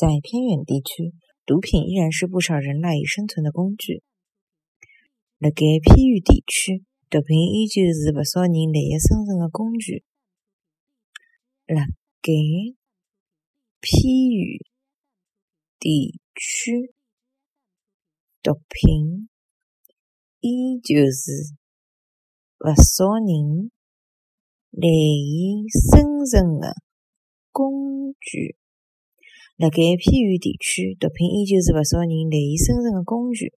在偏远地区，毒品依然是不少人赖以生存的工具。辣盖偏远地区，毒品依旧是不少人赖以生存的工具。辣盖偏远地区，毒品依旧是不少人赖以生存的工具。辣盖偏远地区，毒品依旧是勿少人赖以生存的工具。